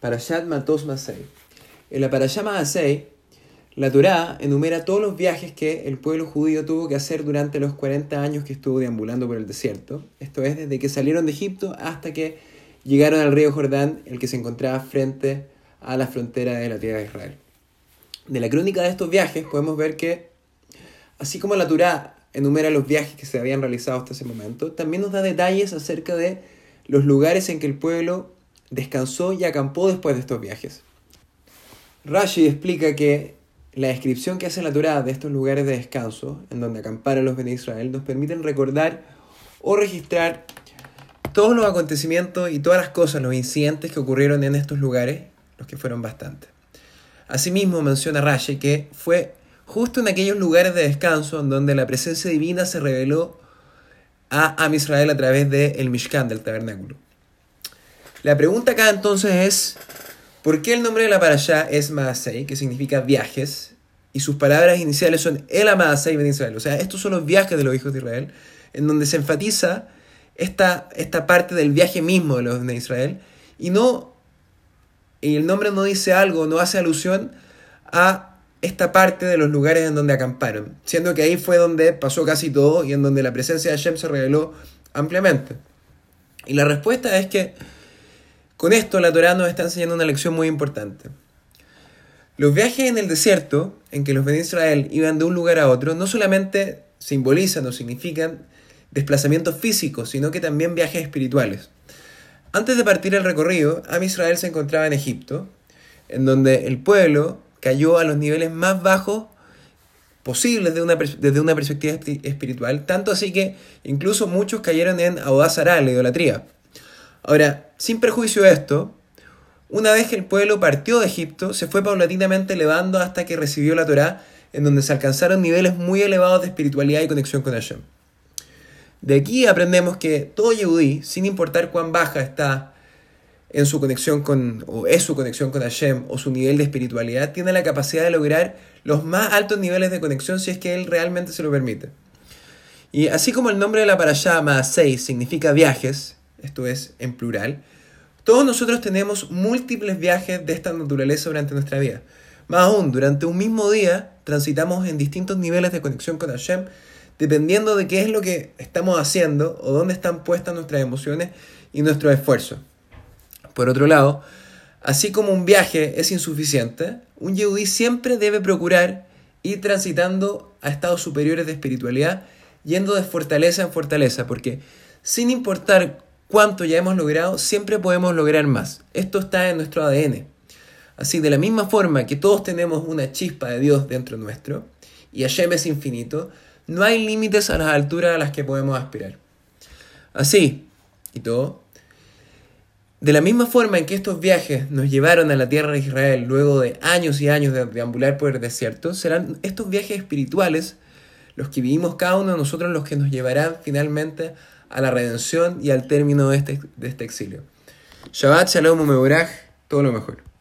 Parashat Matos Masei. En la Parashat Masei, la Torá enumera todos los viajes que el pueblo judío tuvo que hacer durante los 40 años que estuvo deambulando por el desierto. Esto es, desde que salieron de Egipto hasta que llegaron al río Jordán, el que se encontraba frente a la frontera de la tierra de Israel. De la crónica de estos viajes podemos ver que, así como la Torá enumera los viajes que se habían realizado hasta ese momento, también nos da detalles acerca de los lugares en que el pueblo descansó y acampó después de estos viajes. Rashi explica que la descripción que hace la Torá de estos lugares de descanso, en donde acamparon los de Israel, nos permiten recordar o registrar todos los acontecimientos y todas las cosas, los incidentes que ocurrieron en estos lugares, los que fueron bastantes. Asimismo menciona Rashi que fue justo en aquellos lugares de descanso en donde la presencia divina se reveló a Am Israel a través del el Mishkan, del tabernáculo. La pregunta acá entonces es, ¿por qué el nombre de la parashá es Maasei, que significa viajes, y sus palabras iniciales son El Amaasei Ben Israel? O sea, estos son los viajes de los hijos de Israel, en donde se enfatiza esta, esta parte del viaje mismo de los de Israel, y no, y el nombre no dice algo, no hace alusión a esta parte de los lugares en donde acamparon, siendo que ahí fue donde pasó casi todo y en donde la presencia de Hashem se reveló ampliamente. Y la respuesta es que con esto la Torá nos está enseñando una lección muy importante. Los viajes en el desierto, en que los de Israel iban de un lugar a otro, no solamente simbolizan o significan desplazamientos físicos, sino que también viajes espirituales. Antes de partir el recorrido, Am Israel se encontraba en Egipto, en donde el pueblo cayó a los niveles más bajos posibles desde una, perspectiva espiritual, tanto así que incluso muchos cayeron en Audazará, la idolatría. Ahora, sin perjuicio de esto, una vez que el pueblo partió de Egipto, se fue paulatinamente elevando hasta que recibió la Torá, en donde se alcanzaron niveles muy elevados de espiritualidad y conexión con Hashem. De aquí aprendemos que todo Yehudí, sin importar cuán baja está en su conexión con, o es su conexión con Hashem, o su nivel de espiritualidad, tiene la capacidad de lograr los más altos niveles de conexión si es que él realmente se lo permite. Y así como el nombre de la parashá Maasei significa viajes, esto es en plural, todos nosotros tenemos múltiples viajes de esta naturaleza durante nuestra vida. Más aún, durante un mismo día transitamos en distintos niveles de conexión con Hashem, dependiendo de qué es lo que estamos haciendo o dónde están puestas nuestras emociones y nuestros esfuerzos. Por otro lado, así como un viaje es insuficiente, un yehudí siempre debe procurar ir transitando a estados superiores de espiritualidad, yendo de fortaleza en fortaleza, porque sin importar cuánto ya hemos logrado, siempre podemos lograr más. Esto está en nuestro ADN. Así, de la misma forma que todos tenemos una chispa de Dios dentro nuestro, y Hashem es infinito, no hay límites a las alturas a las que podemos aspirar. Así, y todo, de la misma forma en que estos viajes nos llevaron a la tierra de Israel luego de años y años de deambular por el desierto, serán estos viajes espirituales los que vivimos cada uno de nosotros los que nos llevarán finalmente a la redención y al término de este, de este exilio. Shabbat Shalom Umeboraj, todo lo mejor.